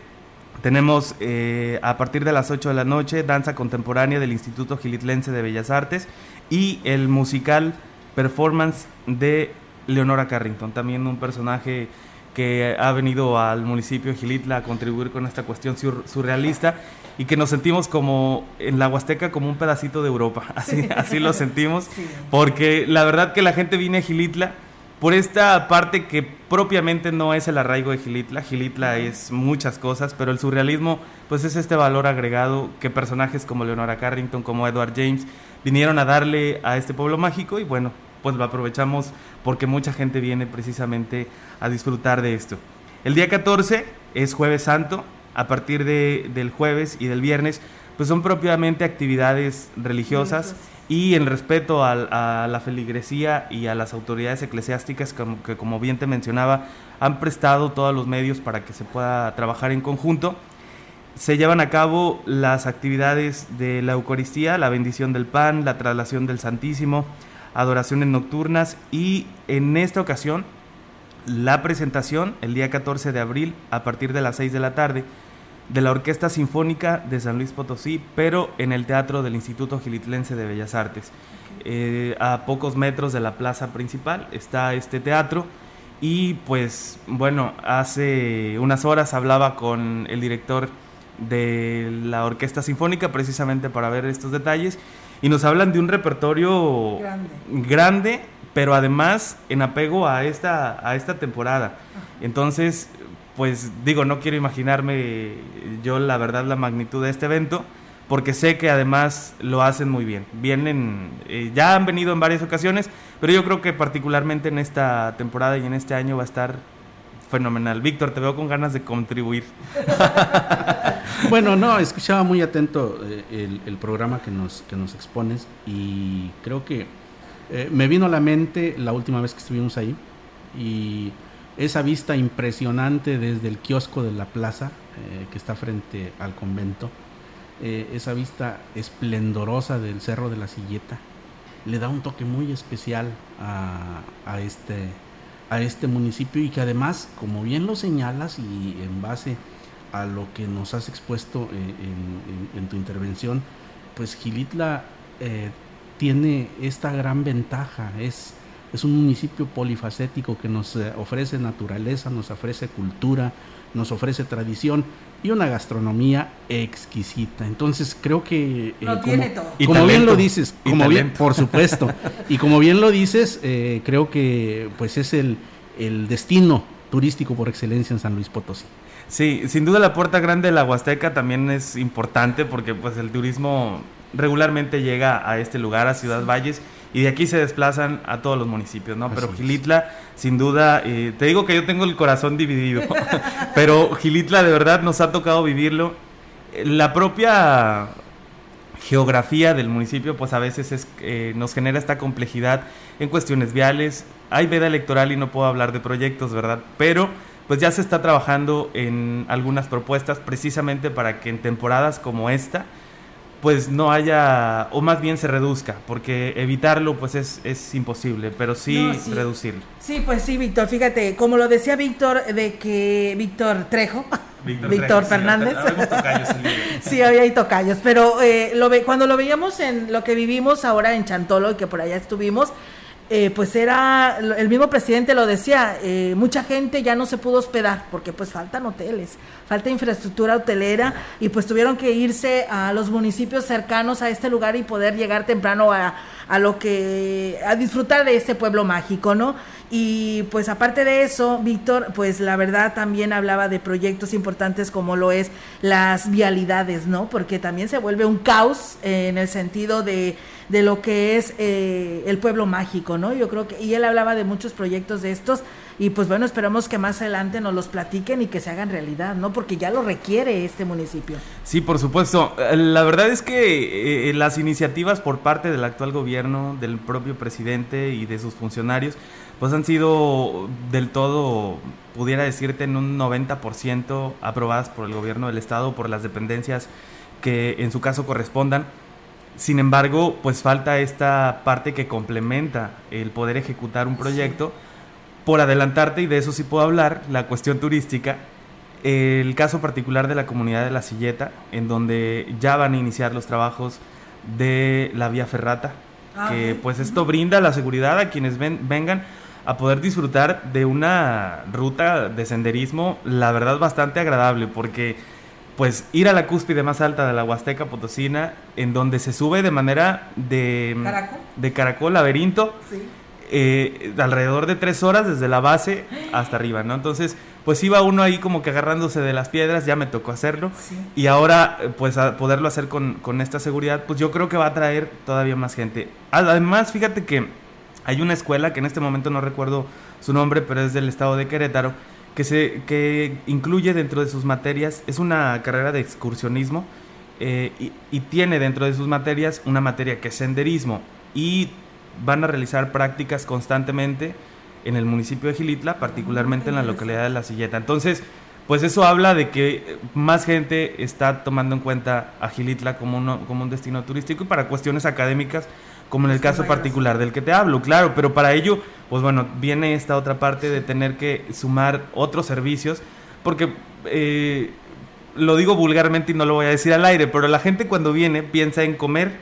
tenemos eh, a partir de las 8 de la noche danza contemporánea del Instituto Gilitlense de Bellas Artes y el musical performance de Leonora Carrington, también un personaje que ha venido al municipio de Gilitla a contribuir con esta cuestión surrealista y que nos sentimos como en la Huasteca como un pedacito de Europa, así, así lo sentimos, porque la verdad que la gente viene a Gilitla por esta parte que propiamente no es el arraigo de Gilitla, Gilitla es muchas cosas, pero el surrealismo pues es este valor agregado que personajes como Leonora Carrington, como Edward James vinieron a darle a este pueblo mágico y bueno, pues lo aprovechamos porque mucha gente viene precisamente a disfrutar de esto. El día 14 es jueves santo, a partir de, del jueves y del viernes, pues son propiamente actividades religiosas y en respeto a, la feligresía y a las autoridades eclesiásticas como, que como bien te mencionaba han prestado todos los medios para que se pueda trabajar en conjunto. Se llevan a cabo las actividades de la Eucaristía, la bendición del pan, la traslación del Santísimo, adoraciones nocturnas y en esta ocasión la presentación el día 14 de abril a partir de las 6 de la tarde de la Orquesta Sinfónica de San Luis Potosí, pero en el Teatro del Instituto Gilitlense de Bellas Artes. Eh, a pocos metros de la plaza principal está este teatro y pues bueno, hace unas horas hablaba con el director de la Orquesta Sinfónica precisamente para ver estos detalles y nos hablan de un repertorio grande, pero además en apego a esta, a esta temporada. Entonces, pues digo, no quiero imaginarme yo la verdad la magnitud de este evento, porque sé que además lo hacen muy bien. Vienen, eh, ya han venido en varias ocasiones, pero yo creo que particularmente en esta temporada y en este año va a estar fenomenal. Víctor, te veo con ganas de contribuir. bueno, no, escuchaba muy atento eh, el, programa que nos, que nos expones y creo que eh, me vino a la mente la última vez que estuvimos ahí y esa vista impresionante desde el kiosco de la plaza eh, que está frente al convento, esa vista esplendorosa del Cerro de la Silleta, le da un toque muy especial a, este a este municipio y que además, como bien lo señalas y en base a lo que nos has expuesto eh, en, tu intervención, pues Gilitla eh, tiene esta gran ventaja, es, es un municipio polifacético que nos eh, ofrece naturaleza, nos ofrece cultura, nos ofrece tradición y una gastronomía exquisita. Entonces creo que como, bien lo dices, como bien, por supuesto, y como bien lo dices, eh, creo que pues es el, el destino turístico por excelencia en San Luis Potosí. Sí, sin duda la puerta grande de la Huasteca también es importante porque pues el turismo regularmente llega a este lugar, a Ciudad Valles, y de aquí se desplazan a todos los municipios, ¿no? pero Gilitla, sin duda, eh, te digo que yo tengo el corazón dividido, pero Gilitla de verdad nos ha tocado vivirlo. La propia geografía del municipio, pues a veces es, eh, nos genera esta complejidad en cuestiones viales. Hay veda electoral y no puedo hablar de proyectos, ¿verdad? Pero pues ya se está trabajando en algunas propuestas precisamente para que en temporadas como esta, pues no haya, o más bien se reduzca, porque evitarlo pues es, es imposible, pero sí, reducirlo. Sí, pues sí, Víctor, fíjate, como lo decía Víctor, de que Víctor Trejo, Víctor, Fernández. Sí, sí, había tocayos, pero eh, lo ve, cuando lo veíamos en lo que vivimos ahora en Chantolo, y que por allá estuvimos, eh, pues era, el mismo presidente lo decía, eh, mucha gente ya no se pudo hospedar porque pues faltan hoteles, falta infraestructura hotelera y pues tuvieron que irse a los municipios cercanos a este lugar y poder llegar temprano a, a lo que, a disfrutar de este pueblo mágico, ¿no? Y pues aparte de eso, Víctor, pues la verdad también hablaba de proyectos importantes como lo es las vialidades, ¿no? Porque también se vuelve un caos en el sentido de, lo que es eh, el pueblo mágico, ¿no? Yo creo que, y él hablaba de muchos proyectos de estos y pues bueno, esperamos que más adelante nos los platiquen y que se hagan realidad, ¿no? Porque ya lo requiere este municipio. Sí, por supuesto. Eh, la verdad es que eh, las iniciativas por parte del actual gobierno, del propio presidente y de sus funcionarios, pues han sido del todo, pudiera decirte, en un 90% aprobadas por el gobierno del estado, por las dependencias que en su caso correspondan. Sin embargo, pues falta esta parte que complementa el poder ejecutar un proyecto. Por adelantarte, y de eso sí puedo hablar, la cuestión turística, el caso particular de la comunidad de La Silleta, en donde ya van a iniciar los trabajos de la vía ferrata, ah, que pues esto brinda la seguridad a quienes ven, vengan a poder disfrutar de una ruta de senderismo, la verdad bastante agradable, porque pues ir a la cúspide más alta de la Huasteca Potosina, en donde se sube de manera de caracol, de caracol laberinto, eh, alrededor de tres horas desde la base hasta arriba, ¿no? Entonces, pues iba uno ahí como que agarrándose de las piedras, ya me tocó hacerlo, y ahora, pues a poderlo hacer con, con esta seguridad, pues yo creo que va a traer todavía más gente. Además, fíjate que hay una escuela que en este momento no recuerdo su nombre, pero es del estado de Querétaro, que, se, que incluye dentro de sus materias, es una carrera de excursionismo eh, y, tiene dentro de sus materias una materia que es senderismo y van a realizar prácticas constantemente en el municipio de Gilitla, particularmente en la localidad de La Silleta. Entonces, pues eso habla de que más gente está tomando en cuenta a Gilitla como, como un destino turístico y para cuestiones académicas como en el caso particular del que te hablo, claro, pero para ello, pues bueno, viene esta otra parte de tener que sumar otros servicios, porque eh, lo digo vulgarmente y no lo voy a decir al aire, pero la gente cuando viene piensa en comer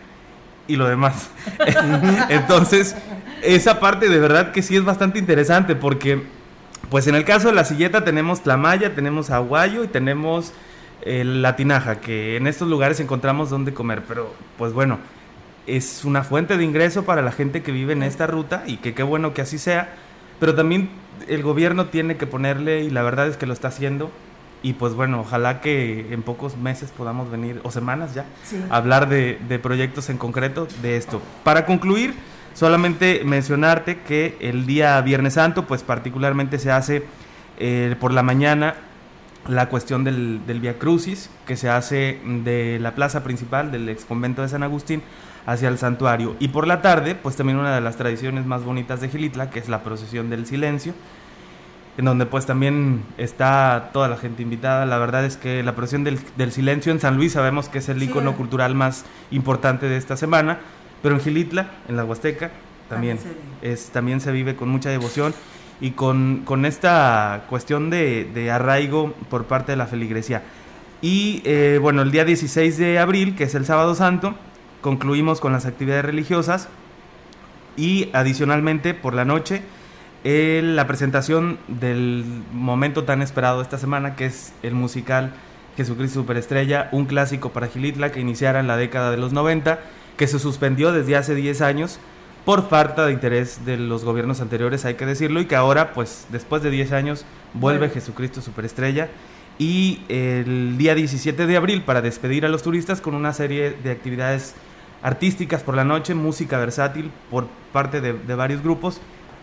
y lo demás. Entonces, esa parte de verdad que sí es bastante interesante, porque pues en el caso de la silleta tenemos Tlamaya, tenemos Aguayo y tenemos eh, la Tinaja, que en estos lugares encontramos donde comer, pero pues bueno es una fuente de ingreso para la gente que vive en esta ruta y que qué bueno que así sea, pero también el gobierno tiene que ponerle, y la verdad es que lo está haciendo, y pues bueno, ojalá que en pocos meses podamos venir, o semanas ya, a hablar de, proyectos en concreto de esto. Para concluir, solamente mencionarte que el día Viernes Santo, pues particularmente se hace eh, por la mañana la cuestión del, del Via Crucis, que se hace de la plaza principal del ex convento de San Agustín hacia el santuario. Y por la tarde, pues también una de las tradiciones más bonitas de Gilitla, que es la procesión del silencio, en donde pues también está toda la gente invitada. La verdad es que la procesión del, silencio en San Luis sabemos que es el icono cultural más importante de esta semana, pero en Gilitla, en la Huasteca, también, es, también se vive con mucha devoción y con, con esta cuestión de, de, arraigo por parte de la feligresía. Y eh, bueno, el día 16 de abril, que es el sábado santo, concluimos con las actividades religiosas. Y adicionalmente por la noche la presentación del momento tan esperado esta semana que es el musical Jesucristo Superestrella, un clásico para Gilitla que iniciara en la década de los 90, que se suspendió desde hace 10 años por falta de interés de los gobiernos anteriores, hay que decirlo, y que ahora, pues después de 10 años, vuelve Jesucristo Superestrella. Y el día 17 de abril para despedir a los turistas con una serie de actividades artísticas por la noche, música versátil por parte de, varios grupos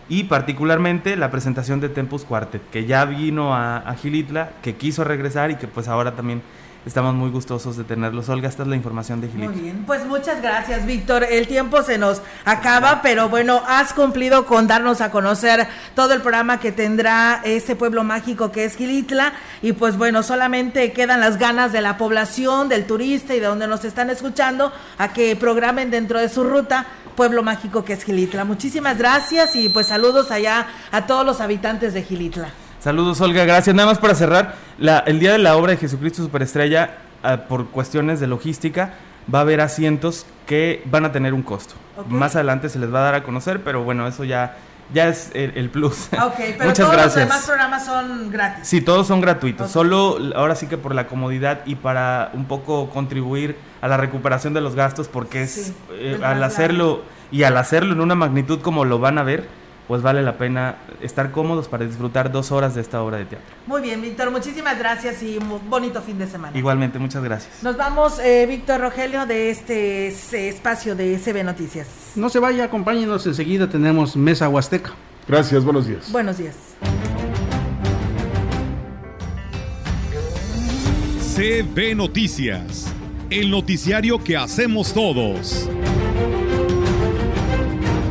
y particularmente la presentación de Tempus Quartet, que ya vino a, a Gilitla, que quiso regresar y que pues ahora también estamos muy gustosos de tenerlos. Olga, esta es la información de Gilitla. Muy bien, pues muchas gracias, Víctor. El tiempo se nos acaba, pero bueno, has cumplido con darnos a conocer todo el programa que tendrá ese pueblo mágico que es Gilitla. Y pues bueno, solamente quedan las ganas de la población, del turista y de donde nos están escuchando a que programen dentro de su ruta pueblo mágico que es Gilitla. Muchísimas gracias y pues saludos allá a todos los habitantes de Gilitla. Saludos, Olga. Gracias. Nada más para cerrar, el día de la obra de Jesucristo Superestrella, ah, por cuestiones de logística, va a haber asientos que van a tener un costo. Más adelante se les va a dar a conocer, pero bueno, eso ya ya es el, plus. Ok, pero todos los demás programas son gratis. Sí, todos son gratuitos. Solo ahora sí que por la comodidad y para un poco contribuir a la recuperación de los gastos, porque es eh, al hacerlo y al hacerlo en una magnitud como lo van a ver, pues vale la pena estar cómodos para disfrutar dos horas de esta obra de teatro. Muy bien, Víctor, muchísimas gracias y un bonito fin de semana. Igualmente, muchas gracias. Nos vamos, eh, Víctor Rogelio, de este espacio de CB Noticias. No se vaya, acompáñenos, enseguida tenemos Mesa Huasteca. Gracias, buenos días. Buenos días. CB Noticias, el noticiario que hacemos todos.